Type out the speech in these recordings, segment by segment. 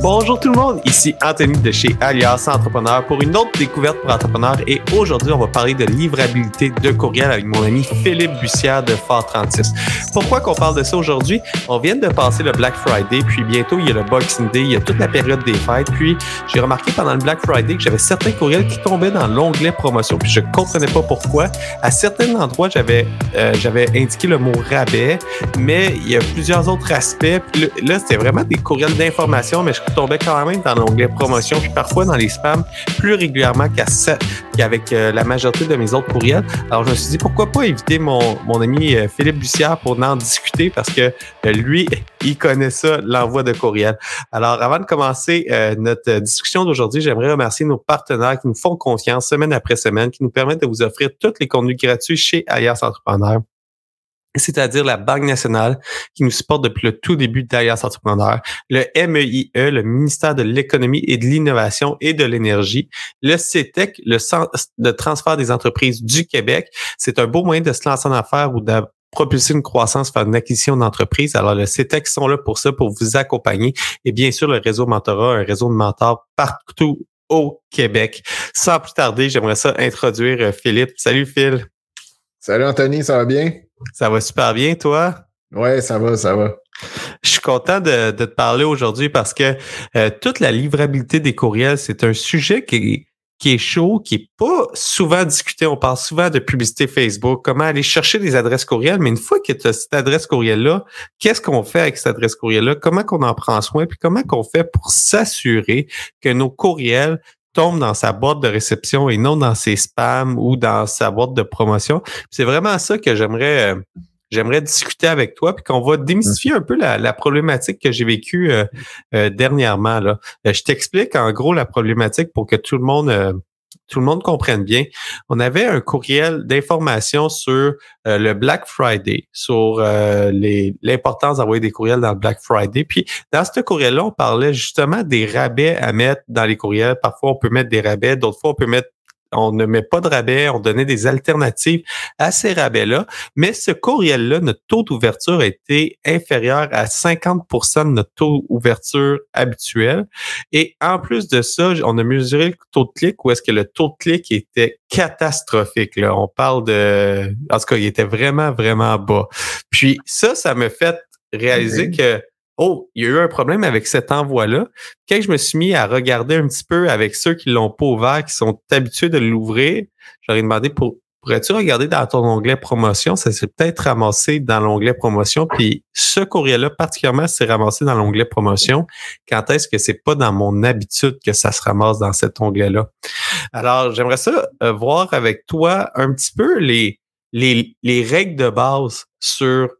Bonjour tout le monde, ici Anthony de chez Alias Entrepreneur pour une autre découverte pour entrepreneurs et aujourd'hui on va parler de livrabilité de courriel avec mon ami Philippe Bussière de Fort 36. Pourquoi qu'on parle de ça aujourd'hui? On vient de passer le Black Friday, puis bientôt il y a le Boxing Day, il y a toute la période des fêtes, puis j'ai remarqué pendant le Black Friday que j'avais certains courriels qui tombaient dans l'onglet promotion, puis je comprenais pas pourquoi. À certains endroits, j'avais euh, j'avais indiqué le mot rabais, mais il y a plusieurs autres aspects. Puis là, c'était vraiment des courriels d'information, mais je tombais quand même dans l'onglet promotion, puis parfois dans les spams plus régulièrement qu'avec euh, la majorité de mes autres courriels. Alors, je me suis dit, pourquoi pas éviter mon, mon ami euh, Philippe Bussière pour en discuter parce que euh, lui, il connaît ça, l'envoi de courriel. Alors, avant de commencer notre discussion d'aujourd'hui, j'aimerais remercier nos partenaires qui nous font confiance semaine après semaine, qui nous permettent de vous offrir tous les contenus gratuits chez Alias Entrepreneur c'est-à-dire la Banque nationale qui nous supporte depuis le tout début d'Alias Entrepreneur, le MEIE, e, le ministère de l'économie et de l'innovation et de l'énergie, le CETEC, le Centre de transfert des entreprises du Québec. C'est un beau moyen de se lancer en affaires ou de propulser une croissance, faire une acquisition d'entreprise. Alors, le CETEC sont là pour ça, pour vous accompagner. Et bien sûr, le réseau Mentorat, un réseau de mentors partout au Québec. Sans plus tarder, j'aimerais ça introduire euh, Philippe. Salut Phil. Salut Anthony, ça va bien? Ça va super bien, toi? Ouais, ça va, ça va. Je suis content de, te parler aujourd'hui parce que euh, toute la livrabilité des courriels, c'est un sujet qui est, qui est chaud, qui est pas souvent discuté. On parle souvent de publicité Facebook, comment aller chercher des adresses courriels, mais une fois que tu as cette adresse courriel-là, qu'est-ce qu'on fait avec cette adresse courriel-là? Comment qu'on en prend soin? Puis comment qu'on fait pour s'assurer que nos courriels tombe dans sa boîte de réception et non dans ses spams ou dans sa boîte de promotion. C'est vraiment ça que j'aimerais euh, j'aimerais discuter avec toi, puis qu'on va démystifier un peu la, problématique que j'ai vécue euh, euh, dernièrement. Là. je t'explique en gros la problématique pour que tout le monde tout le monde comprenne bien, on avait un courriel d'information sur euh, le Black Friday, sur euh, l'importance d'envoyer des courriels dans le Black Friday. Puis dans ce courriel-là, on parlait justement des rabais à mettre dans les courriels. Parfois, on peut mettre des rabais, d'autres fois, on peut mettre on ne met pas de rabais, on donnait des alternatives à ces rabais-là. Mais ce courriel-là, notre taux d'ouverture a été inférieur à 50% de notre taux d'ouverture habituel. Et en plus de ça, on a mesuré le taux de clic où est-ce que le taux de clic était catastrophique. Là. On parle de... En tout cas, il était vraiment, vraiment bas. Puis ça, ça me fait réaliser que oh, il y a eu un problème avec cet envoi-là. Quand je me suis mis à regarder un petit peu avec ceux qui l'ont pas ouvert, qui sont habitués de l'ouvrir, j'aurais demandé pour pourrais-tu regarder dans ton onglet promotion? Ça s'est peut-être ramassé dans l'onglet promotion. Puis ce courriel-là, particulièrement, s'est ramassé dans l'onglet promotion. Quand est-ce que c'est pas dans mon habitude que ça se ramasse dans cet onglet-là? Alors, j'aimerais ça euh, voir avec toi un petit peu les, les, les règles de base sur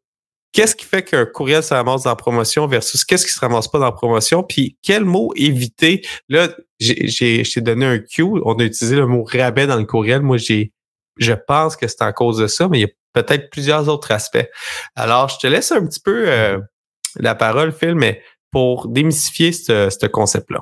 qu'est-ce qui fait qu'un courriel se ramasse dans promotion versus qu'est-ce qui se ramasse pas dans promotion, puis quel mot éviter? Là, j'ai, j'ai, donné un cue, on a utilisé le mot rabais dans le courriel. Moi, j'ai, je pense que c'est en cause de ça, mais il y a peut-être plusieurs autres aspects. Alors, je te laisse un petit peu euh, la parole, Phil, mais pour démystifier ce, ce concept-là.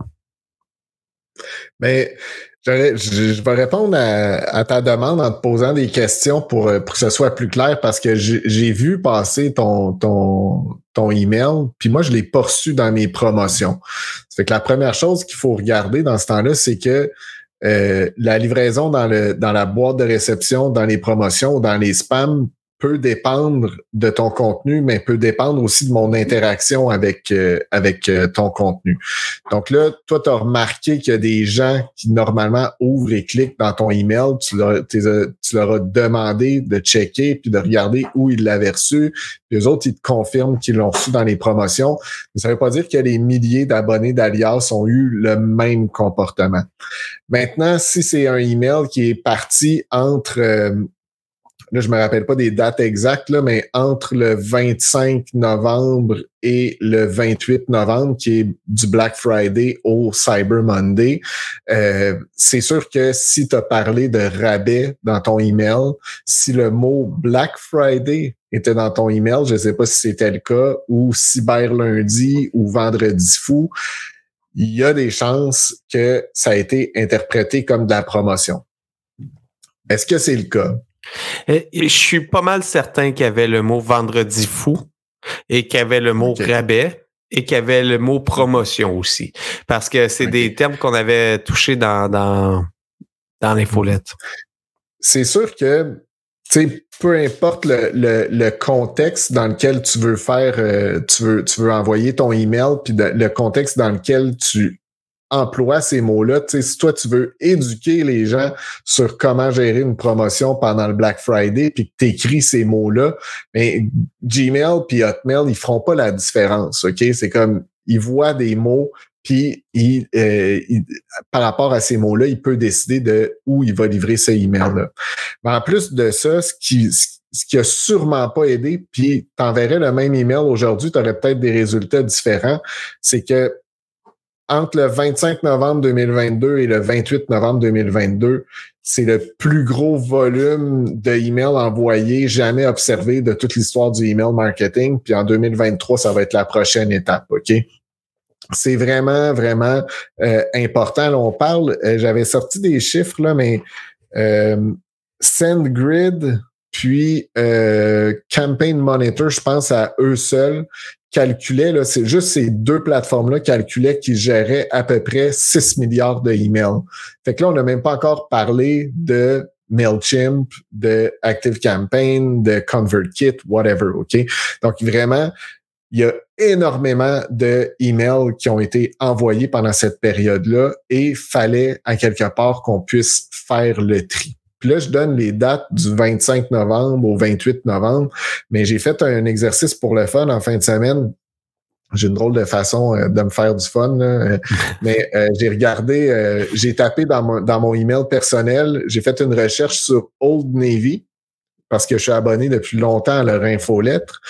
Mais je, vais répondre à, ta demande en te posant des questions pour, euh, pour que ce soit plus clair parce que j'ai vu passer ton, ton, ton email, puis moi, je l'ai pas reçu dans mes promotions. Ça fait que la première chose qu'il faut regarder dans ce temps-là, c'est que euh, la livraison dans, le, dans la boîte de réception, dans les promotions, dans les spams peut dépendre de ton contenu, mais peut dépendre aussi de mon interaction avec, euh, avec euh, ton contenu. Donc là, toi, tu as remarqué qu'il y a des gens qui normalement ouvrent et cliquent dans ton email. Tu leur, tu leur as demandé de checker puis de regarder où ils l'avaient reçu. Puis eux autres, ils te confirment qu'ils l'ont reçu dans les promotions. Mais ça ne veut pas dire que les milliers d'abonnés d'Alias ont eu le même comportement. Maintenant, si c'est un email qui est parti entre euh, là, je me rappelle pas des dates exactes, mais entre le 25 novembre et le 28 novembre, qui est du Black Friday au Cyber Monday, euh, c'est sûr que si tu as parlé de rabais dans ton email, si le mot Black Friday était dans ton email, je ne sais pas si c'était le cas, ou Cyber Lundi ou Vendredi Fou, il y a des chances que ça a été interprété comme de la promotion. Est-ce que c'est le cas? Je suis pas mal certain qu'il y avait le mot vendredi fou et qu'il y avait le mot rabais et qu'il y avait le mot promotion aussi. Parce que c'est des termes qu'on avait touchés dans, dans, dans l'infolette. C'est sûr que, peu importe le, le, contexte dans lequel tu veux faire, euh, tu, veux, tu veux envoyer ton email, puis le contexte dans lequel tu emploie ces mots-là. Si toi, tu veux éduquer les gens sur comment gérer une promotion pendant le Black Friday, puis que tu écris ces mots-là, mais Gmail puis Hotmail, ils feront pas la différence. OK? C'est comme ils voient des mots, puis euh, par rapport à ces mots-là, il peut décider de où il va livrer ce email-là. Mais en plus de ça, ce qui, ce qui a sûrement pas aidé, puis t'enverrais le même email aujourd'hui, tu aurais peut-être des résultats différents, c'est que entre le 25 novembre 2022 et le 28 novembre 2022, c'est le plus gros volume de emails envoyés jamais observé de toute l'histoire du email marketing. Puis en 2023, ça va être la prochaine étape, OK? C'est vraiment, vraiment euh, important. on parle, euh, j'avais sorti des chiffres, là, mais euh, SendGrid, puis euh, Campaign Monitor, je pense à eux seuls, calculait, là, c'est juste ces deux plateformes-là calculaient qu'ils géraient à peu près 6 milliards de emails. Fait que là, on n'a même pas encore parlé de MailChimp, de ActiveCampaign, de ConvertKit, whatever, OK? Donc, vraiment, il y a énormément de emails qui ont été envoyés pendant cette période-là et fallait à quelque part qu'on puisse faire le tri. Puis là, je donne les dates du 25 novembre au 28 novembre, mais j'ai fait un exercice pour le fun en fin de semaine. J'ai une drôle de façon euh, de me faire du fun, mais euh, j'ai regardé, euh, j'ai tapé dans mon, dans mon email personnel, j'ai fait une recherche sur Old Navy parce que je suis abonné depuis longtemps à leur infolettre.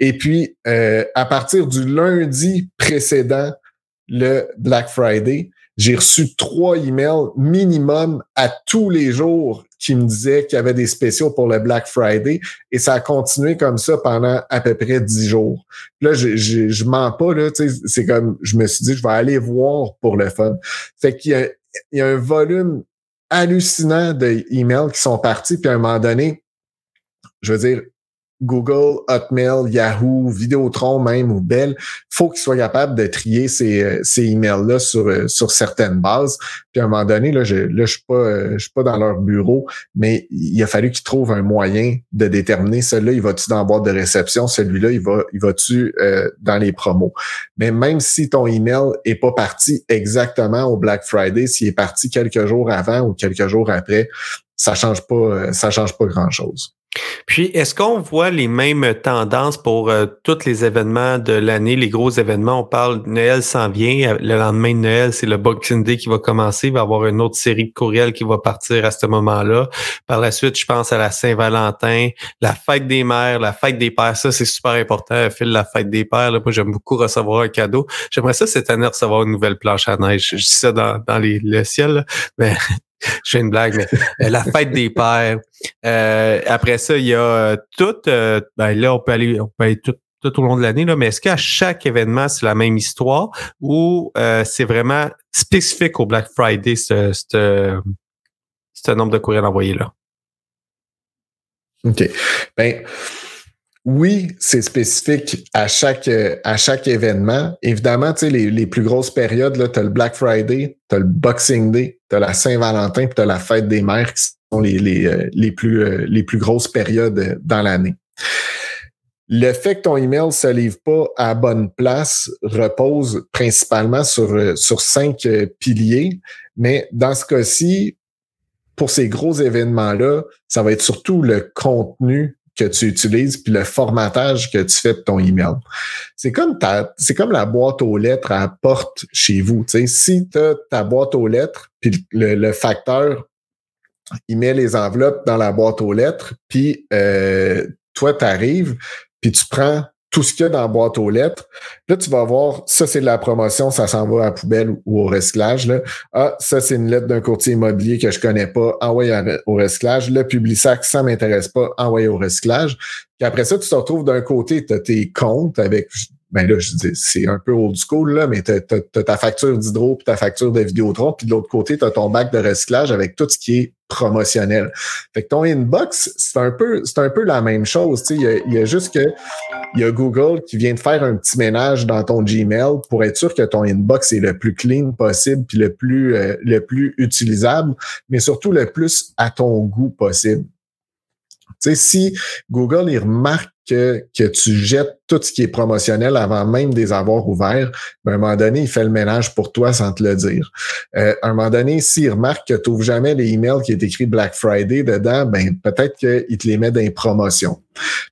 Et puis, à partir du lundi précédent, le Black Friday, j'ai reçu trois emails minimum à tous les jours qui me disaient qu'il y avait des spéciaux pour le Black Friday et ça a continué comme ça pendant à peu près dix jours. Là, je, je, je mens pas, là, c'est comme, je me suis dit, je vais aller voir pour le fun. Fait qu'il y a, y a un volume hallucinant d'emails qui sont partis, puis à un moment donné, je veux dire, Google, Hotmail, Yahoo, Vidéotron même ou Bell, faut qu'ils soient capables de trier ces, euh, ces emails-là sur, euh, sur certaines bases. Puis à un moment donné, là, je là, je suis pas, euh, je suis pas dans leur bureau, mais il a fallu qu'ils trouvent un moyen de déterminer celui-là, il va-tu dans la boîte de réception, celui-là, il va, il va-tu dans les promos. Mais même si ton email est pas parti exactement au Black Friday, s'il est parti quelques jours avant ou quelques jours après, ça change pas, ça change pas grand-chose. Puis, est-ce qu'on voit les mêmes tendances pour euh, tous les événements de l'année, les gros événements? On parle, Noël s'en vient. Le lendemain de Noël, c'est le Boxing Day qui va commencer. Il va y avoir une autre série de courriels qui va partir à ce moment-là. Par la suite, je pense à la Saint-Valentin, la fête des mères, la fête des pères. Ça, c'est super important. File la fête des pères. Là, moi, j'aime beaucoup recevoir un cadeau. J'aimerais ça cette année recevoir une nouvelle planche à neige. Je dis ça dans, dans les, le ciel, mais je fais une blague, mais euh, la fête des pères. Euh, après ça, il y a euh, tout. ben là, on peut aller, tout, au long de l'année, mais est-ce qu'à chaque événement, c'est la même histoire ou c'est vraiment spécifique au Black Friday, ce, nombre de courriels envoyés là? OK. Ben, oui, c'est spécifique à chaque, à chaque événement. Évidemment, tu sais, les, les plus grosses périodes, tu as le Black Friday, tu as le Boxing Day, tu la Saint-Valentin, puis tu la fête des mères qui sont les, les, euh, les, plus, euh, les plus grosses périodes dans l'année. Le fait que ton email se livre pas à bonne place repose principalement sur, euh, sur cinq piliers, mais dans ce cas-ci, pour ces gros événements-là, ça va être surtout le contenu que tu utilises puis le formatage que tu fais de ton email. C'est comme ta, c'est comme la boîte aux lettres à porte chez vous. Tu sais, si tu as ta boîte aux lettres puis le, facteur il met les enveloppes dans la boîte aux lettres puis euh, toi tu arrives puis tu prends tout ce qu'il y a dans la boîte aux lettres. Là, tu vas voir, ça, c'est de la promotion, ça s'en va à la poubelle ou au recyclage. Là. Ah, ça, c'est une lettre d'un courtier immobilier que je connais pas, envoyé au recyclage. Le Publisac, ça m'intéresse pas, envoyé au recyclage. Puis après ça, tu te retrouves d'un côté, tu as tes comptes avec ben là, je c'est un peu old school, là, mais tu as, ta facture d'hydro puis ta facture de Vidéotron, puis de l'autre côté, tu as ton bac de recyclage avec tout ce qui est promotionnel. Fait que ton inbox, c'est un peu, c'est un peu la même chose. Il y a, y a juste que il y a Google qui vient de faire un petit ménage dans ton Gmail pour être sûr que ton inbox est le plus clean possible puis le plus, euh, le plus utilisable, mais surtout le plus à ton goût possible. Sais, si Google il remarque que, tu jettes tout ce qui est promotionnel avant même de les avoir ouverts, ben, à un moment donné, il fait le ménage pour toi sans te le dire. Euh, à un moment donné, s'il remarque que tu n'ouvres jamais les emails qui est écrit Black Friday dedans, ben peut-être qu'il te les met dans les promotions.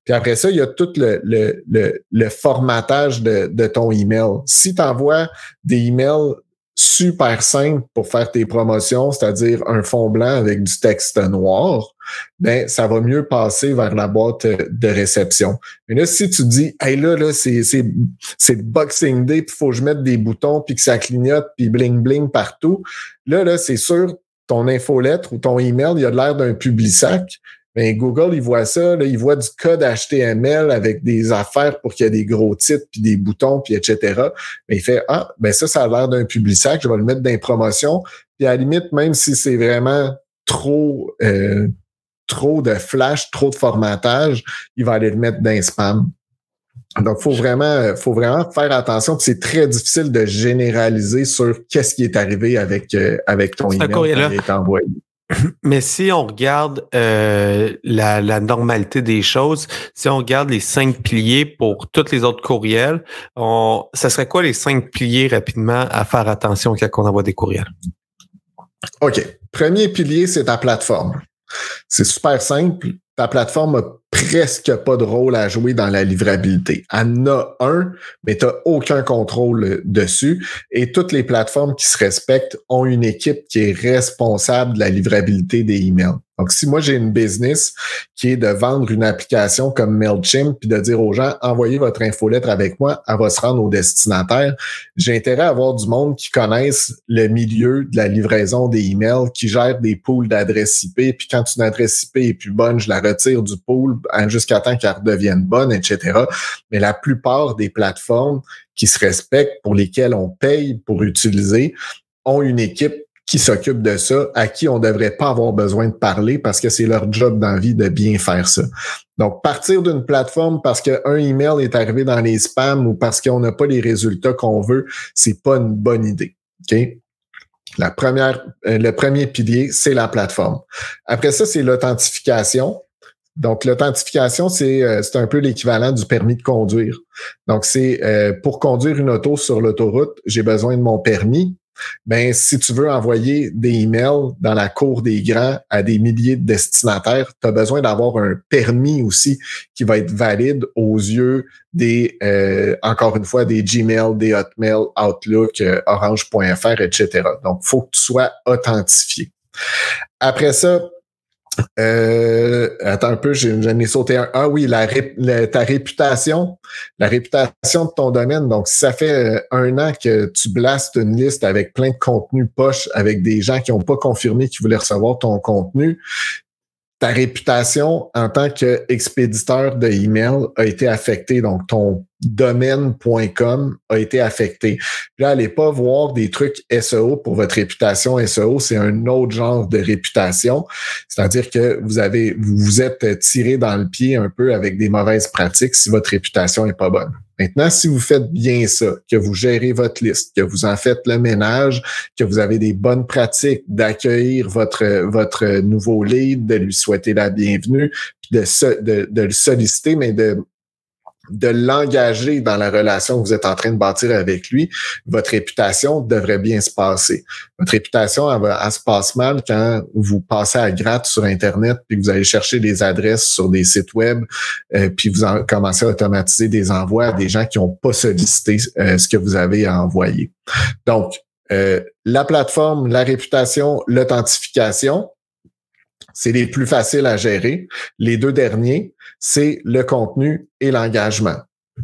Puis après ça, il y a tout le formatage de, de ton email. Si tu envoies des emails super simple pour faire tes promotions, c'est-à-dire un fond blanc avec du texte noir, ben ça va mieux passer vers la boîte de réception. Mais là, si tu dis, hey là, là, c'est, c'est, c'est Boxing Day, faut que je mette des boutons, puis que ça clignote, puis bling bling partout, là, là, c'est sûr, ton infolettre ou ton email, il y a l'air d'un public sac. Ben, Google, il voit ça, là, il voit du code HTML avec des affaires pour qu'il y ait des gros titres, puis des boutons, puis etc. Mais il fait Ah, ben ça, ça a l'air d'un public sac, je vais le mettre dans les promotions. Puis à la limite, même si c'est vraiment trop, euh, trop de flash, trop de formatage, il va aller le mettre dans les spam. Donc, faut vraiment, faut vraiment faire attention. C'est très difficile de généraliser sur qu'est-ce qui est arrivé avec, euh, avec ton email qui est envoyé. Mais si on regarde euh, la, normalité des choses, si on regarde les cinq piliers pour tous les autres courriels, on, ça serait quoi les cinq piliers rapidement à faire attention quand on envoie des courriels? OK. Premier pilier, c'est ta plateforme. C'est super simple. Ta plateforme a presque pas de rôle à jouer dans la livrabilité. Elle en a un, mais tu n'as aucun contrôle dessus. Et toutes les plateformes qui se respectent ont une équipe qui est responsable de la livrabilité des emails. Donc, si moi j'ai une business qui est de vendre une application comme MailChimp puis de dire aux gens envoyez votre infolettre avec moi, elle va se rendre au destinataire, j'ai intérêt à avoir du monde qui connaisse le milieu de la livraison des emails, qui gère des pools d'adresses IP, puis quand une adresse IP est plus bonne, je la retire du pool jusqu'à temps qu'elle redevienne bonne, etc. Mais la plupart des plateformes qui se respectent, pour lesquelles on paye pour utiliser, ont une équipe qui s'occupe de ça, à qui on ne devrait pas avoir besoin de parler parce que c'est leur job d'envie de bien faire ça. Donc, partir d'une plateforme parce qu'un email est arrivé dans les spams ou parce qu'on n'a pas les résultats qu'on veut, c'est pas une bonne idée. OK? La première, euh, le premier pilier, c'est la plateforme. Après ça, c'est l'authentification. Donc, l'authentification, c'est euh, un peu l'équivalent du permis de conduire. Donc, c'est euh, pour conduire une auto sur l'autoroute, j'ai besoin de mon permis ben si tu veux envoyer des emails dans la cour des grands à des milliers de destinataires, tu as besoin d'avoir un permis aussi qui va être valide aux yeux des, euh, encore une fois, des Gmail, des Hotmail, Outlook, euh, Orange.fr, etc. Donc, faut que tu sois authentifié. Après ça, euh, attends un peu, j'en ai sauté un. Ah oui, la, ta réputation, la réputation de ton domaine. Donc, si ça fait euh, un an que tu blastes une liste avec plein de contenu poche avec des gens qui n'ont pas confirmé qu'ils voulaient recevoir ton contenu, ta réputation en tant qu'expéditeur de email a été affectée. Donc, ton domaine.com a été affecté. Puis là, allez pas voir des trucs SEO pour votre réputation SEO, c'est un autre genre de réputation. C'est-à-dire que vous avez, vous vous êtes tiré dans le pied un peu avec des mauvaises pratiques si votre réputation est pas bonne. Maintenant, si vous faites bien ça, que vous gérez votre liste, que vous en faites le ménage, que vous avez des bonnes pratiques d'accueillir votre, votre nouveau lead, de lui souhaiter la bienvenue, de, de, de le solliciter, mais de de l'engager dans la relation que vous êtes en train de bâtir avec lui, votre réputation devrait bien se passer. Votre réputation, elle, se passe mal quand vous passez à gratte sur Internet, puis que vous allez chercher des adresses sur des sites web, euh, puis vous commencez à automatiser des envois à des gens qui n'ont pas sollicité euh, ce que vous avez envoyé. Donc, euh, la plateforme, la réputation, l'authentification, c'est les plus faciles à gérer. Les deux derniers, c'est le contenu et l'engagement.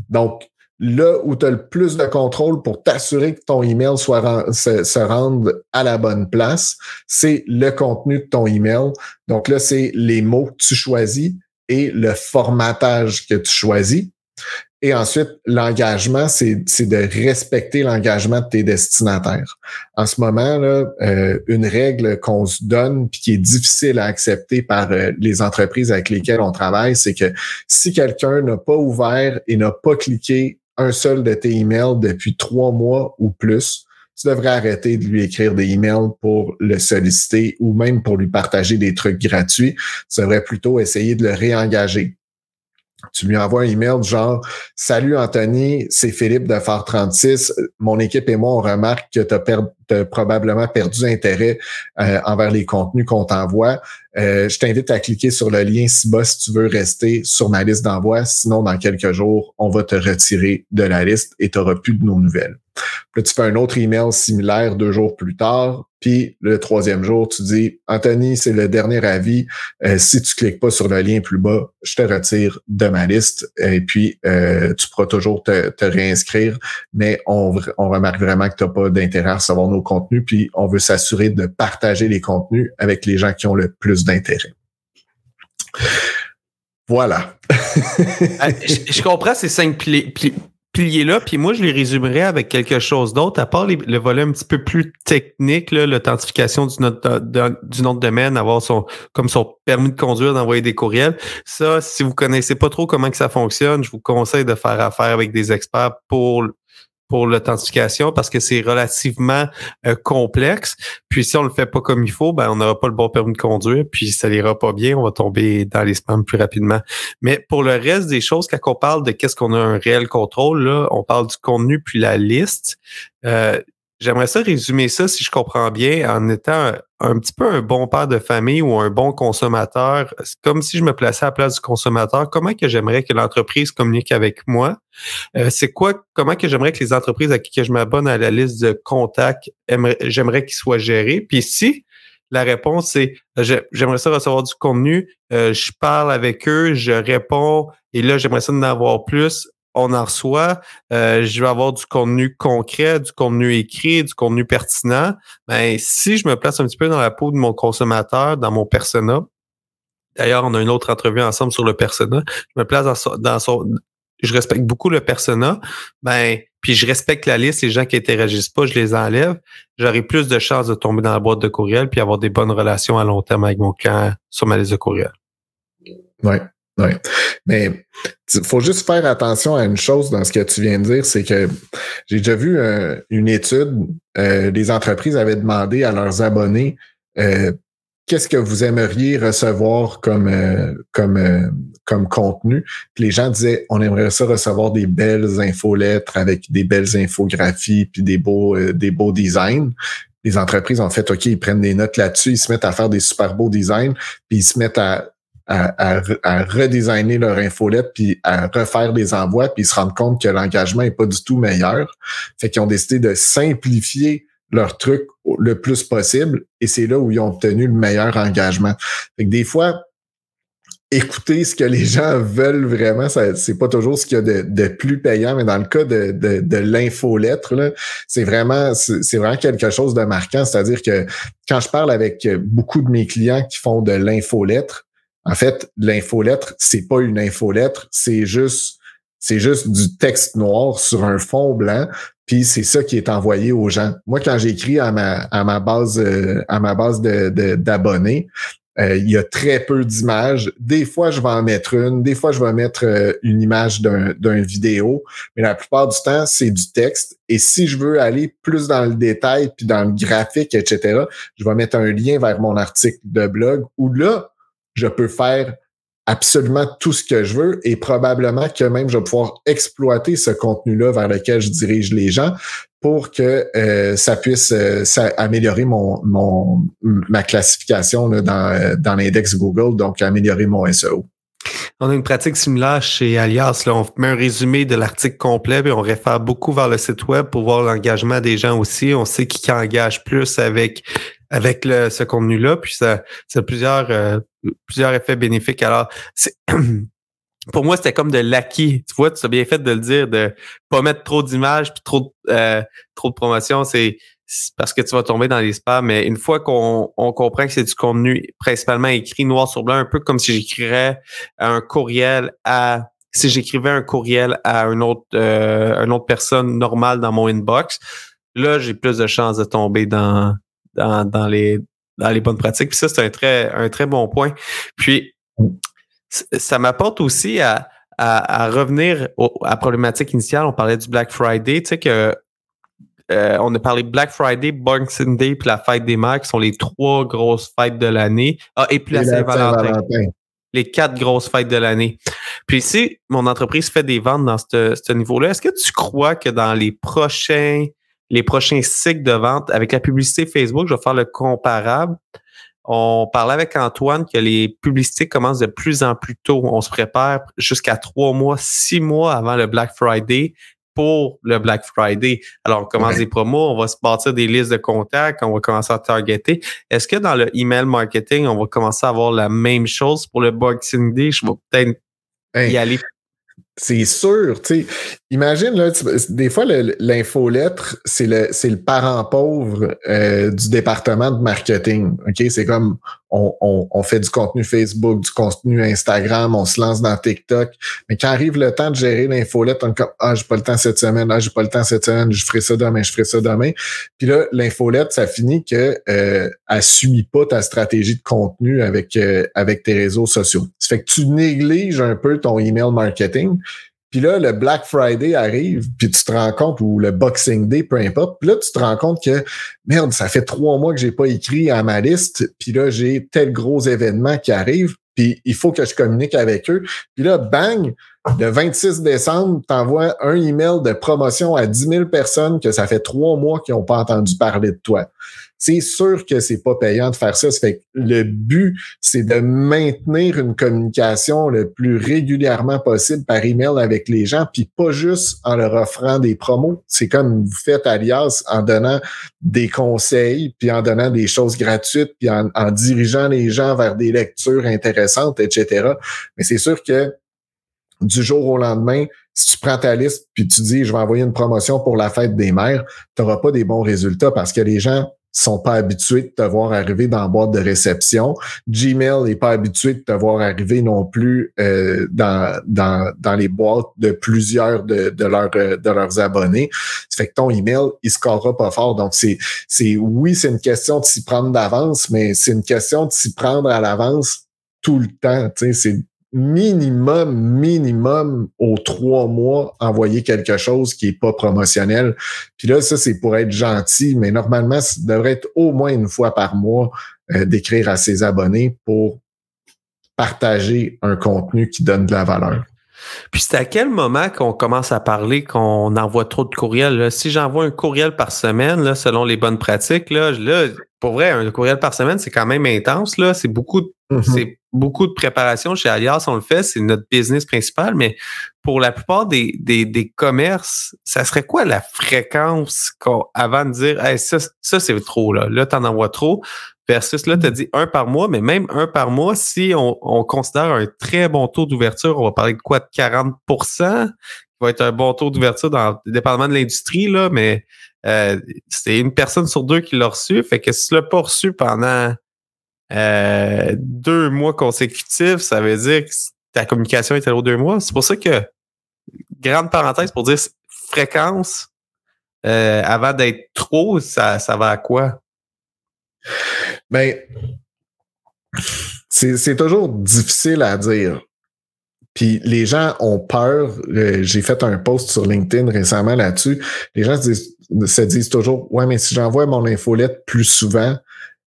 Donc, là où tu as le plus de contrôle pour t'assurer que ton email soit se, rende à la bonne place, c'est le contenu de ton email. Donc là, c'est les mots que tu choisis et le formatage que tu choisis. Et ensuite, l'engagement, c'est de respecter l'engagement de tes destinataires. En ce moment, là, euh, une règle qu'on se donne puis qui est difficile à accepter par euh, les entreprises avec lesquelles on travaille, c'est que si quelqu'un n'a pas ouvert et n'a pas cliqué un seul de tes emails depuis trois mois ou plus, tu devrais arrêter de lui écrire des emails pour le solliciter ou même pour lui partager des trucs gratuits. Tu devrais plutôt essayer de le réengager tu lui envoies un email genre Salut Anthony, c'est Philippe de Phare 36. Mon équipe et moi, on remarque que tu as, probablement perdu intérêt euh, envers les contenus qu'on t'envoie. Euh, je t'invite à cliquer sur le lien ci-bas si tu veux rester sur ma liste d'envoi. Sinon, dans quelques jours, on va te retirer de la liste et tu n'auras plus de nos nouvelles. Puis tu fais un autre email similaire deux jours plus tard. Puis le troisième jour, tu dis Anthony, c'est le dernier avis. Euh, si tu cliques pas sur le lien plus bas, je te retire de ma liste. Et puis euh, tu pourras toujours te, réinscrire, mais on, on remarque vraiment que tu n'as pas d'intérêt à recevoir nos contenus. Puis on veut s'assurer de partager les contenus avec les gens qui ont le plus d'intérêt. Voilà. Ah, je, comprends ces cinq piliers-là, puis moi, je les résumerais avec quelque chose d'autre, à part le volet un petit peu plus technique, l'authentification du, nom de domaine, avoir son comme son permis de conduire, d'envoyer des courriels. Ça, si vous connaissez pas trop comment que ça fonctionne, je vous conseille de faire affaire avec des experts pour pour l'authentification parce que c'est relativement euh, complexe. Puis si on le fait pas comme il faut, ben on n'aura pas le bon permis de conduire, puis ça n'ira pas bien, on va tomber dans les spams plus rapidement. Mais pour le reste des choses, quand on parle de qu'est-ce qu'on a un réel contrôle, là, on parle du contenu puis la liste. Euh, J'aimerais ça résumer ça, si je comprends bien, en étant un, petit peu un bon père de famille ou un bon consommateur. Comme si je me plaçais à la place du consommateur. Comment que j'aimerais que l'entreprise communique avec moi? Euh, c'est quoi, comment que j'aimerais que les entreprises à qui je m'abonne à la liste de contacts, j'aimerais qu'ils soient gérés? Puis si la réponse c'est j'aimerais ça recevoir du contenu, euh, je parle avec eux, je réponds et là j'aimerais ça en avoir plus on en reçoit, euh, je vais avoir du contenu concret, du contenu écrit, du contenu pertinent. Mais ben, si je me place un petit peu dans la peau de mon consommateur, dans mon persona, d'ailleurs, on a une autre entrevue ensemble sur le persona, je me place dans son, je respecte beaucoup le persona, ben, puis je respecte la liste, les gens qui interagissent pas, je les enlève, j'aurai plus de chances de tomber dans la boîte de courriel puis avoir des bonnes relations à long terme avec mon client sur ma liste de courriel. Ouais. Oui. Mais il faut juste faire attention à une chose dans ce que tu viens de dire, c'est que j'ai déjà vu euh, une étude, euh, les entreprises avaient demandé à leurs abonnés euh, qu'est-ce que vous aimeriez recevoir comme, comme, comme contenu? Puis les gens disaient on aimerait ça recevoir des belles infolettres avec des belles infographies puis des beaux, des beaux designs les entreprises ont fait OK, ils prennent des notes là-dessus, ils se mettent à faire des super beaux designs, puis ils se mettent à à, à, redesigner leur infolette puis à refaire des envois puis ils se rendent compte que l'engagement est pas du tout meilleur. Fait qu'ils ont décidé de simplifier leur truc le plus possible et c'est là où ils ont obtenu le meilleur engagement. Fait que des fois, écouter ce que les gens veulent vraiment, c'est pas toujours ce qu'il y a de, de, plus payant, mais dans le cas de, de, de l'infolettre, c'est vraiment, c'est vraiment quelque chose de marquant. C'est-à-dire que quand je parle avec beaucoup de mes clients qui font de l'infolettre, en fait, l'infolettre, c'est pas une infolettre, c'est juste c'est juste du texte noir sur un fond blanc, puis c'est ça qui est envoyé aux gens. Moi, quand j'écris à ma à ma base euh, à ma base de d'abonnés, euh, il y a très peu d'images. Des fois, je vais en mettre une, des fois, je vais mettre euh, une image d'un vidéo, mais la plupart du temps, c'est du texte. Et si je veux aller plus dans le détail, puis dans le graphique, etc., je vais mettre un lien vers mon article de blog où là, je peux faire absolument tout ce que je veux et probablement que même je vais pouvoir exploiter ce contenu-là vers lequel je dirige les gens pour que euh, ça puisse euh, améliorer mon, mon ma classification dans, euh, dans l'index Google, donc améliorer mon SEO. On a une pratique similaire chez Alias. Là. On met un résumé de l'article complet et on réfère beaucoup vers le site web pour voir l'engagement des gens aussi. On sait qui engage plus avec avec ce contenu-là. Puis ça, ça plusieurs, euh, plusieurs effets bénéfiques. Alors, pour moi, c'était comme de l'acquis. Tu vois, tu as bien fait de le dire, de pas mettre trop d'images puis trop, euh, trop de promotion. C'est parce que tu vas tomber dans les spams. Mais une fois qu'on on comprend que c'est du contenu principalement écrit noir sur blanc, un peu comme si j'écrirais un courriel à si j'écrivais un courriel à un autre, euh, une autre personne normale dans mon inbox, là, j'ai plus de chances de tomber dans, dans, dans, les, dans les bonnes pratiques. Puis ça, c'est un très, un très bon point. Puis, ça m'apporte aussi à, à, revenir à la problématique initiale. On parlait du Black Friday. Tu sais que euh, on a parlé Black Friday, Boxing Day puis la fête des mères qui sont les trois grosses fêtes de l'année. Ah, et puis la Saint-Valentin. les quatre grosses fêtes de l'année. Puis si mon entreprise fait des ventes dans ce niveau-là, est-ce que tu crois que dans les prochains les prochains cycles de vente avec la publicité Facebook, je vais faire le comparable. On parlait avec Antoine que les publicités commencent de plus en plus tôt. On se prépare jusqu'à trois mois, six mois avant le Black Friday pour le Black Friday. Alors, on commence des promos, on va se bâtir des listes de contacts, on va commencer à targeter. Est-ce que dans le email marketing, on va commencer à avoir la même chose? Pour le Boxing Day? Je vais peut-être y aller c'est sûr, tu sais. Imagine, là, des fois, l'infolettre, c'est le, le parent pauvre euh, du département de marketing. OK? C'est comme on, on, on, fait du contenu Facebook, du contenu Instagram, on se lance dans TikTok. Mais quand arrive le temps de gérer l'infolette, on est comme Ah, j'ai pas le temps cette semaine, ah, j'ai pas le temps cette semaine, je ferai ça demain, je ferai ça demain. Puis là, l'infolette, ça finit que euh, elle suit pas ta stratégie de contenu avec, euh, avec tes réseaux sociaux. Ça fait que tu négliges un peu ton email marketing. Puis là, le Black Friday arrive, puis tu te rends compte, ou le Boxing Day, peu importe. Puis là, tu te rends compte que, merde, ça fait trois mois que j'ai pas écrit à ma liste, puis là, j'ai tel gros événement qui arrive, puis il faut que je communique avec eux. Puis là, bang, le 26 décembre, tu envoies un email de promotion à 10 000 personnes que ça fait trois mois qu'ils n'ont pas entendu parler de toi c'est sûr que c'est pas payant de faire ça. Ça que le but, c'est de maintenir une communication le plus régulièrement possible par email avec les gens, puis pas juste en leur offrant des promos. C'est comme vous faites alias en donnant des conseils, puis en donnant des choses gratuites, puis en, en dirigeant les gens vers des lectures intéressantes, etc. Mais c'est sûr que du jour au lendemain, si tu prends ta liste puis tu dis je vais envoyer une promotion pour la fête des mères, tu n'auras pas des bons résultats parce que les gens sont pas habitués de te voir arriver dans la boîte de réception. Gmail n'est pas habitué de te voir arriver non plus euh, dans, dans, dans les boîtes de plusieurs de, de, leurs, de leurs abonnés. Ça fait que ton email, il scorera pas fort. Donc, c'est, c'est oui, c'est une question de s'y prendre d'avance, mais c'est une question de s'y prendre à l'avance tout le temps. C'est minimum, minimum aux trois mois envoyer quelque chose qui est pas promotionnel. Puis là, ça, c'est pour être gentil, mais normalement, ça devrait être au moins une fois par mois euh, d'écrire à ses abonnés pour partager un contenu qui donne de la valeur. Puis c'est à quel moment qu'on commence à parler qu'on envoie trop de courriels? Si j'envoie un courriel par semaine, là, selon les bonnes pratiques, là, là, pour vrai, un courriel par semaine, c'est quand même intense. Là. C'est beaucoup de, mm-hmm. beaucoup de préparation. Chez Alias, on le fait, c'est notre business principal, mais pour la plupart des, des, commerces, ça serait quoi la fréquence avant de dire ça, ça c'est trop, là, là, t'en envoies trop. Versus là, tu as dit un par mois, mais même un par mois, si on, on considère un très bon taux d'ouverture, on va parler de quoi? De 40% qui va être un bon taux d'ouverture dans le département de l'industrie, là, mais euh, c'est une personne sur deux qui l'a reçu. Fait que si tu l'as pas reçu pendant euh, deux mois consécutifs, ça veut dire que ta communication est allée aux deux mois. C'est pour ça que, grande parenthèse pour dire fréquence, euh, avant d'être trop, ça, ça va à quoi? Ben, c'est toujours difficile à dire. Puis les gens ont peur. J'ai fait un post sur LinkedIn récemment là-dessus. Les gens se disent, toujours Ouais, mais si j'envoie mon infolette plus souvent,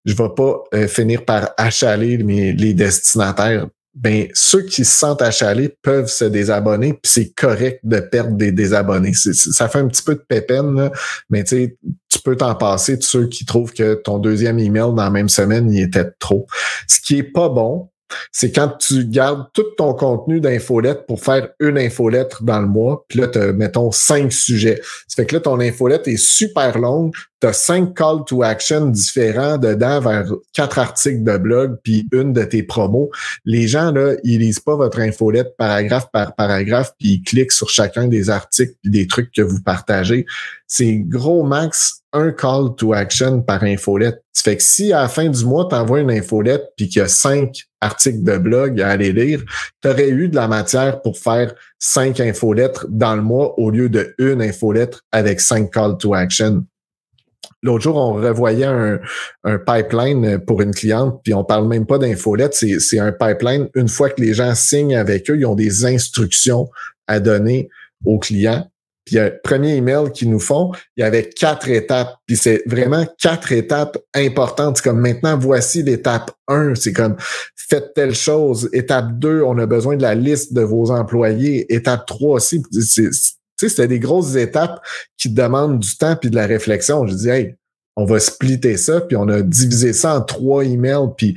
je ne vais pas euh, finir par achaler les destinataires ben ceux qui se sentent achalés peuvent se désabonner, puis c'est correct de perdre des désabonnés. ça fait un petit peu de pépine, mais tu peux t'en passer de ceux qui trouvent que ton deuxième email dans la même semaine, il était trop. Ce qui est pas bon, c'est quand tu gardes tout ton contenu d'infolette pour faire une infolettre dans le mois, puis là, tu mettons, cinq sujets. Ça fait que là, ton infolette est super longue, tu as cinq call to action différents dedans vers quatre articles de blog puis une de tes promos. Les gens, là, ils lisent pas votre infolette paragraphe par paragraphe puis ils cliquent sur chacun des articles puis des trucs que vous partagez. C'est gros max un call to action par infolette. Ça fait que si à la fin du mois, tu envoies une infolette puis qu'il y a cinq articles de blog à aller lire, tu aurais eu de la matière pour faire cinq infolettres dans le mois au lieu de une infolettre avec cinq call to action. L'autre jour, on revoyait un, pipeline pour une cliente, puis on parle même pas d'infolette, c'est un pipeline. Une fois que les gens signent avec eux, ils ont des instructions à donner aux clients. Puis le premier email qu'ils nous font, il y avait quatre étapes. Puis c'est vraiment quatre étapes importantes. C'est comme maintenant, voici l'étape 1. C'est comme faites telle chose. Étape 2, on a besoin de la liste de vos employés. Étape 3 aussi. C'est sais, c'était des grosses étapes qui demandent du temps puis de la réflexion. Je dis, hey, on va splitter ça, puis on a divisé ça en trois emails, puis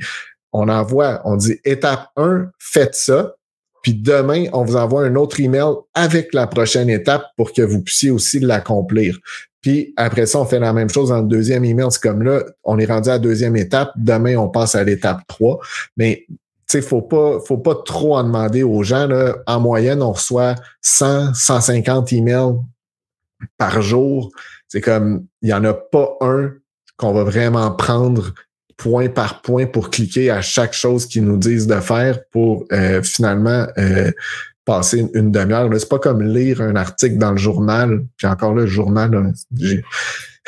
on envoie, on dit étape 1, faites ça, puis demain, on vous envoie un autre email avec la prochaine étape pour que vous puissiez aussi l'accomplir. Puis après ça, on fait la même chose dans le deuxième email. C'est comme là, on est rendu à la deuxième étape. Demain, on passe à l'étape 3. Mais sais, faut pas, faut pas trop en demander aux gens. Là. En moyenne, on reçoit 100, 150 emails par jour. C'est comme, il n'y en a pas un qu'on va vraiment prendre point par point pour cliquer à chaque chose qu'ils nous disent de faire pour euh, finalement euh, passer une, demi-heure. C'est pas comme lire un article dans le journal. Puis encore là, le journal,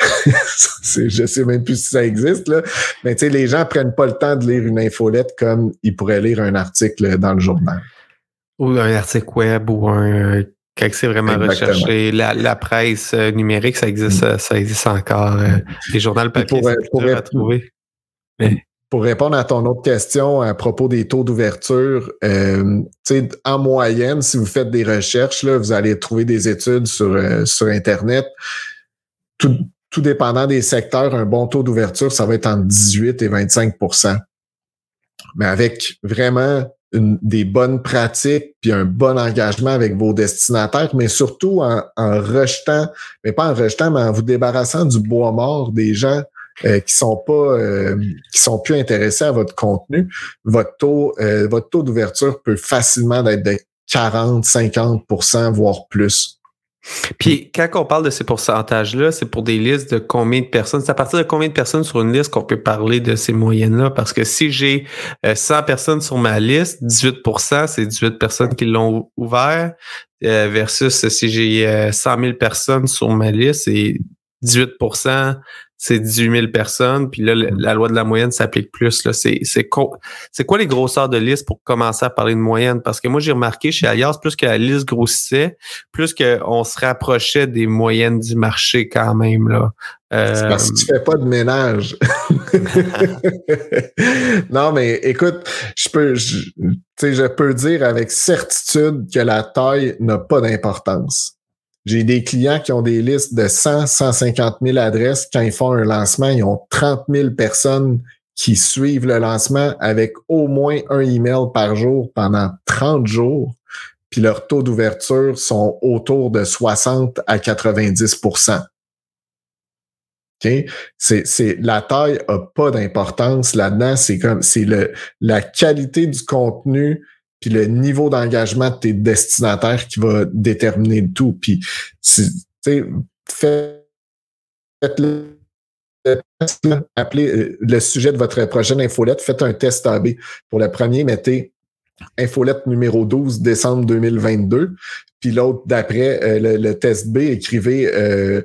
je sais même plus si ça existe, là. Mais tu sais, les gens prennent pas le temps de lire une infolette comme ils pourraient lire un article dans le journal. Ou un article web ou un quand c'est vraiment recherché. La, presse euh, numérique, ça existe, mm. ça existe encore. Euh, les journaux papier, c'est à trouver. Pour répondre à ton autre question à propos des taux d'ouverture, euh, en moyenne, si vous faites des recherches, là, vous allez trouver des études sur, sur Internet. Tout, tout dépendant des secteurs, un bon taux d'ouverture, ça va être entre 18 et 25% Mais avec vraiment des bonnes pratiques, puis un bon engagement avec vos destinataires, mais surtout en, rejetant, mais pas en rejetant, mais en vous débarrassant du bois mort des gens euh, qui sont pas euh, qui sont plus intéressés à votre contenu, votre taux euh, votre taux d'ouverture peut facilement être de 40, 50% voire plus. Puis quand on parle de ces pourcentages-là, c'est pour des listes de combien de personnes? C'est à partir de combien de personnes sur une liste qu'on peut parler de ces moyennes-là? Parce que si j'ai 100 euh, personnes sur ma liste, 18% c'est 18 personnes qui l'ont ouvert, euh, versus si j'ai 100 000 personnes sur ma liste, c'est 18 c'est 18 000 personnes, puis là, la loi de la moyenne s'applique plus. Là. C'est, c'est, c'est quoi les grosseurs de liste pour commencer à parler de moyenne? Parce que moi, j'ai remarqué chez Alias, plus que la liste grossissait, plus qu'on se rapprochait des moyennes du marché quand même. Là. C'est parce que tu fais pas de ménage. non, mais écoute, je peux, je, je peux dire avec certitude que la taille n'a pas d'importance. J'ai des clients qui ont des listes de 100, 150 000 adresses. Quand ils font un lancement, ils ont 30 000 personnes qui suivent le lancement avec au moins un email par jour pendant 30 jours. Puis leurs taux d'ouverture sont autour de 60 à 90% Okay? C'est, la taille a pas d'importance là-dedans. C'est comme, c'est la qualité du contenu puis le niveau d'engagement de tes destinataires qui va déterminer le tout. Puis, tu sais, faites le appelez euh, le sujet de votre prochaine infolette, faites un test AB. Pour le premier, mettez infolette numéro 12, décembre 2022. Puis l'autre, d'après euh, le, test B, écrivez euh,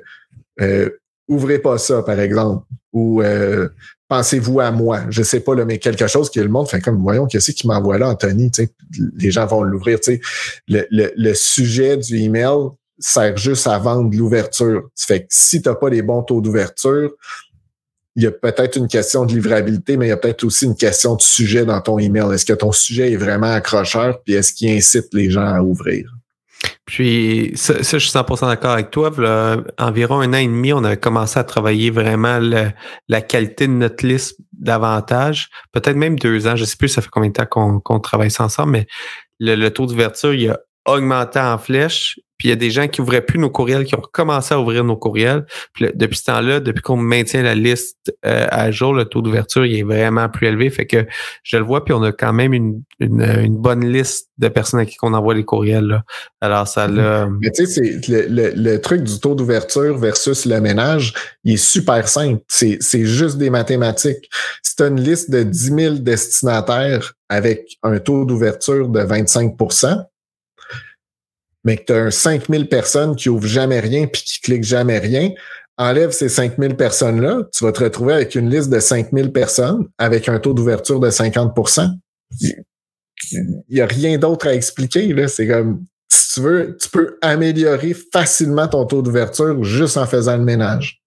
ouvrez pas ça, par exemple. Ou pensez-vous à moi? Je sais pas, là, mais quelque chose que le monde fait comme, voyons, qu'est-ce qui m'envoie là, Anthony? les gens vont l'ouvrir. Le, le, le sujet du email sert juste à vendre l'ouverture. Fait que si tu n'as pas les bons taux d'ouverture, il y a peut-être une question de livrabilité, mais il y a peut-être aussi une question de sujet dans ton email. Est-ce que ton sujet est vraiment accrocheur, puis est-ce qu'il incite les gens à ouvrir? Puis ça, je suis 100% d'accord avec toi. environ un an et demi, on a commencé à travailler vraiment la qualité de notre liste davantage. Peut-être même deux ans, je sais plus ça fait combien de temps qu'on travaille ensemble, mais le, taux d'ouverture, il a augmenté en flèche. Puis il y a des gens qui ouvraient plus nos courriels, qui ont commencé à ouvrir nos courriels. Puis depuis ce temps-là, depuis qu'on maintient la liste euh, à jour, le taux d'ouverture il est vraiment plus élevé. Fait que je le vois, puis on a quand même une, une, bonne liste de personnes à qui on envoie les courriels. Là. Alors ça mm-hmm. l'a. Mais tu sais, le, le, le, truc du taux d'ouverture versus le ménage, il est super simple. C'est juste des mathématiques. Si tu as une liste de 10 000 destinataires avec un taux d'ouverture de 25 mais que tu as 5000 personnes qui ouvrent jamais rien puis qui cliquent jamais rien, enlève ces 5000 personnes-là, tu vas te retrouver avec une liste de 5000 personnes avec un taux d'ouverture de 50% Il n'y a rien d'autre à expliquer. C'est comme, si tu veux, tu peux améliorer facilement ton taux d'ouverture juste en faisant le ménage.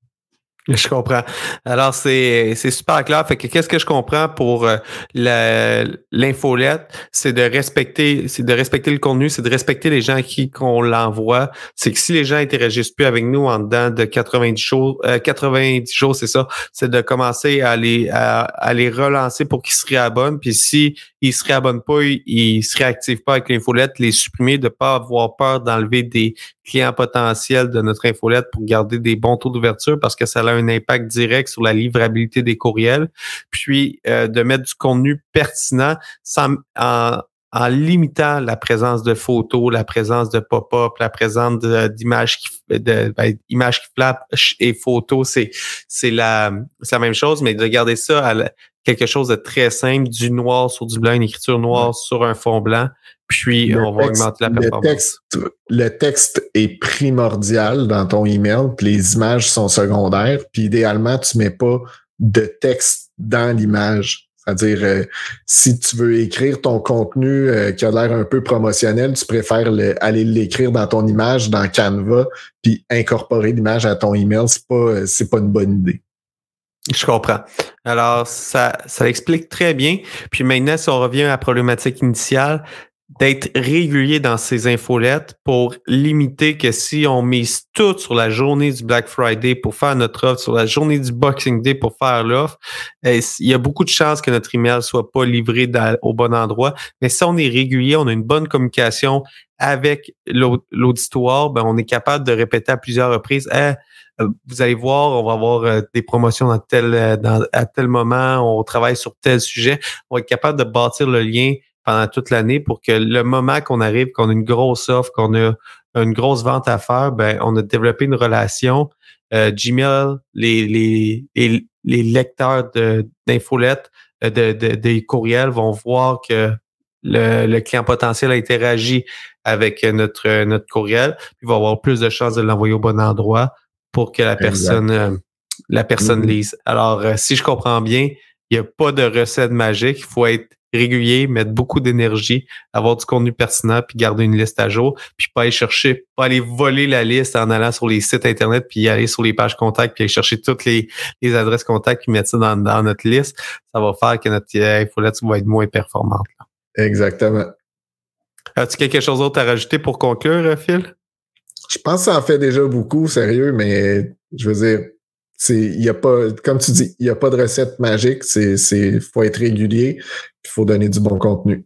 Je comprends. Alors, c'est, super clair. Fait que qu'est-ce que je comprends pour euh, l'infolette? C'est de respecter, c'est de respecter le contenu, c'est de respecter les gens à qui qu'on l'envoie. C'est que si les gens interagissent plus avec nous en dedans de 90 jours, 90 euh, jours, c'est ça, c'est de commencer à les, à, les relancer pour qu'ils se réabonnent. Puis si ils se réabonnent pas, ils, se réactivent pas avec l'infolette, les supprimer, de pas avoir peur d'enlever des clients potentiels de notre infolette pour garder des bons taux d'ouverture parce que ça a un impact direct sur la livrabilité des courriels, puis euh, de mettre du contenu pertinent sans, en, en limitant la présence de photos, la présence de pop-up, la présence d'images qui, de, ben, images qui flashent et photos, c'est c'est la c'est la même chose, mais de garder ça à quelque chose de très simple, du noir sur du blanc, une écriture noire sur un fond blanc, puis on va augmenter la performance. Le texte, le texte est primordial dans ton email, puis les images sont secondaires, puis idéalement, tu mets pas de texte dans l'image. C'est-à-dire, euh, si tu veux écrire ton contenu euh, qui a l'air un peu promotionnel, tu préfères aller l'écrire dans ton image, dans Canva, puis incorporer l'image à ton email, c'est pas, euh, c'est pas une bonne idée. Je comprends. Alors, ça, ça explique très bien. Puis maintenant, si on revient à la problématique initiale, d'être régulier dans ces infolettes pour limiter que si on mise tout sur la journée du Black Friday pour faire notre offre, sur la journée du Boxing Day pour faire l'offre, eh, il y a beaucoup de chances que notre email soit pas livré au bon endroit. Mais si on est régulier, on a une bonne communication avec l'auditoire, ben on est capable de répéter à plusieurs reprises. Eh, euh, vous allez voir, on va avoir euh, des promotions dans tel, euh, dans, à tel moment, on travaille sur tel sujet. On va être capable de bâtir le lien pendant toute l'année pour que le moment qu'on arrive, qu'on a une grosse offre, qu'on a une grosse vente à faire, ben on a développé une relation. Euh, Gmail, les, les, les, lecteurs d'infolettes, de, de, de, des courriels vont voir que le, le, client potentiel a interagi avec notre, notre courriel, puis va avoir plus de chances de l'envoyer au bon endroit pour que la personne, euh, la personne mm-hmm. lise. Alors, euh, si je comprends bien, il n'y a pas de recette magique. Il faut être régulier, mettre beaucoup d'énergie, avoir du contenu pertinent, puis garder une liste à jour, puis pas aller chercher, pas aller voler la liste en allant sur les sites Internet, puis aller sur les pages contacts, puis aller chercher toutes les, adresses contacts, puis mettre ça dans, notre liste. Ça va faire que notre infolette va être moins performante. Exactement. As-tu quelque chose d'autre à rajouter pour conclure, Phil? Je pense que ça en fait déjà beaucoup, sérieux, mais je veux dire, il y a pas, comme tu dis, il n'y a pas de recette magique. C'est, c'est, faut être régulier, il faut donner du bon contenu.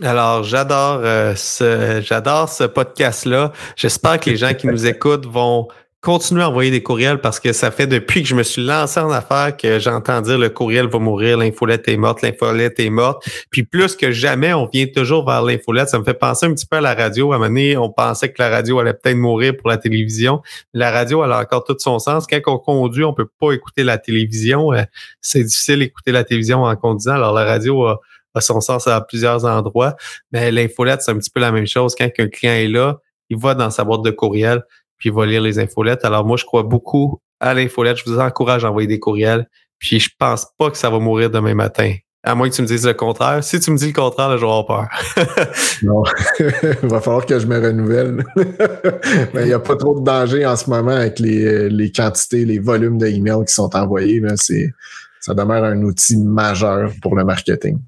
Alors, j'adore euh, ce, j'adore ce podcast-là. J'espère que les gens qui nous écoutent vont continuer à envoyer des courriels parce que ça fait depuis que je me suis lancé en affaires que j'entends dire le courriel va mourir, l'infolette est morte, l'infolette est morte. Puis plus que jamais, on vient toujours vers l'infolette. Ça me fait penser un petit peu à la radio. À un moment donné, on pensait que la radio allait peut-être mourir pour la télévision. La radio, elle a encore tout son sens. Quand on conduit, on peut pas écouter la télévision. Euh, c'est difficile d'écouter la télévision en conduisant. Alors la radio a, a son sens à plusieurs endroits. Mais l'infolette, c'est un petit peu la même chose. Quand un client est là, il va dans sa boîte de courriel puis il va lire les infolettes. Alors moi, je crois beaucoup à l'infolette. Je vous encourage à envoyer des courriels. Puis je pense pas que ça va mourir demain matin. À moins que tu me dises le contraire. Si tu me dis le contraire, là, je vais avoir peur. non. il va falloir que je me renouvelle. Mais il n'y a pas trop de danger en ce moment avec les, les quantités, les volumes d'emails qui sont envoyés. Ça demeure un outil majeur pour le marketing.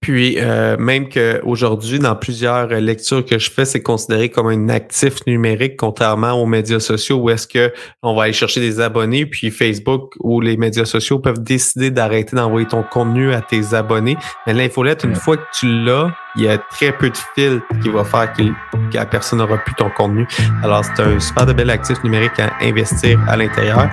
Puis, euh, même qu'aujourd'hui, dans plusieurs lectures que je fais, c'est considéré comme un actif numérique, contrairement aux médias sociaux où est-ce que on va aller chercher des abonnés, puis Facebook ou les médias sociaux peuvent décider d'arrêter d'envoyer ton contenu à tes abonnés. Mais l'infolette, une fois que tu l'as, il y a très peu de filtres qui va faire que la personne n'aura plus ton contenu. Alors, c'est un super de bel actif numérique à investir à l'intérieur.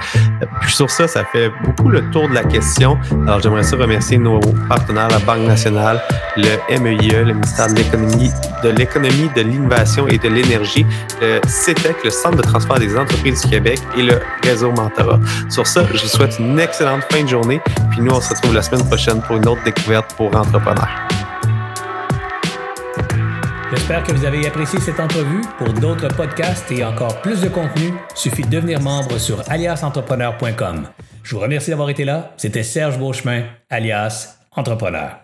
Puis sur ça, ça fait beaucoup le tour de la question. Alors, j'aimerais ça remercier nos partenaires, la Banque nationale, le MEIE, le ministère de l'économie, de l'économie, de l'innovation et de l'énergie, le CETEC, le Centre de transport des entreprises du Québec et le réseau Mentorat. Sur ça, je vous souhaite une excellente fin de journée. Puis nous, on se retrouve la semaine prochaine pour une autre découverte pour entrepreneurs. J'espère que vous avez apprécié cette entrevue. Pour d'autres podcasts et encore plus de contenu, suffit de devenir membre sur aliasentrepreneur.com. Je vous remercie d'avoir été là. C'était Serge Beauchemin, alias Entrepreneur.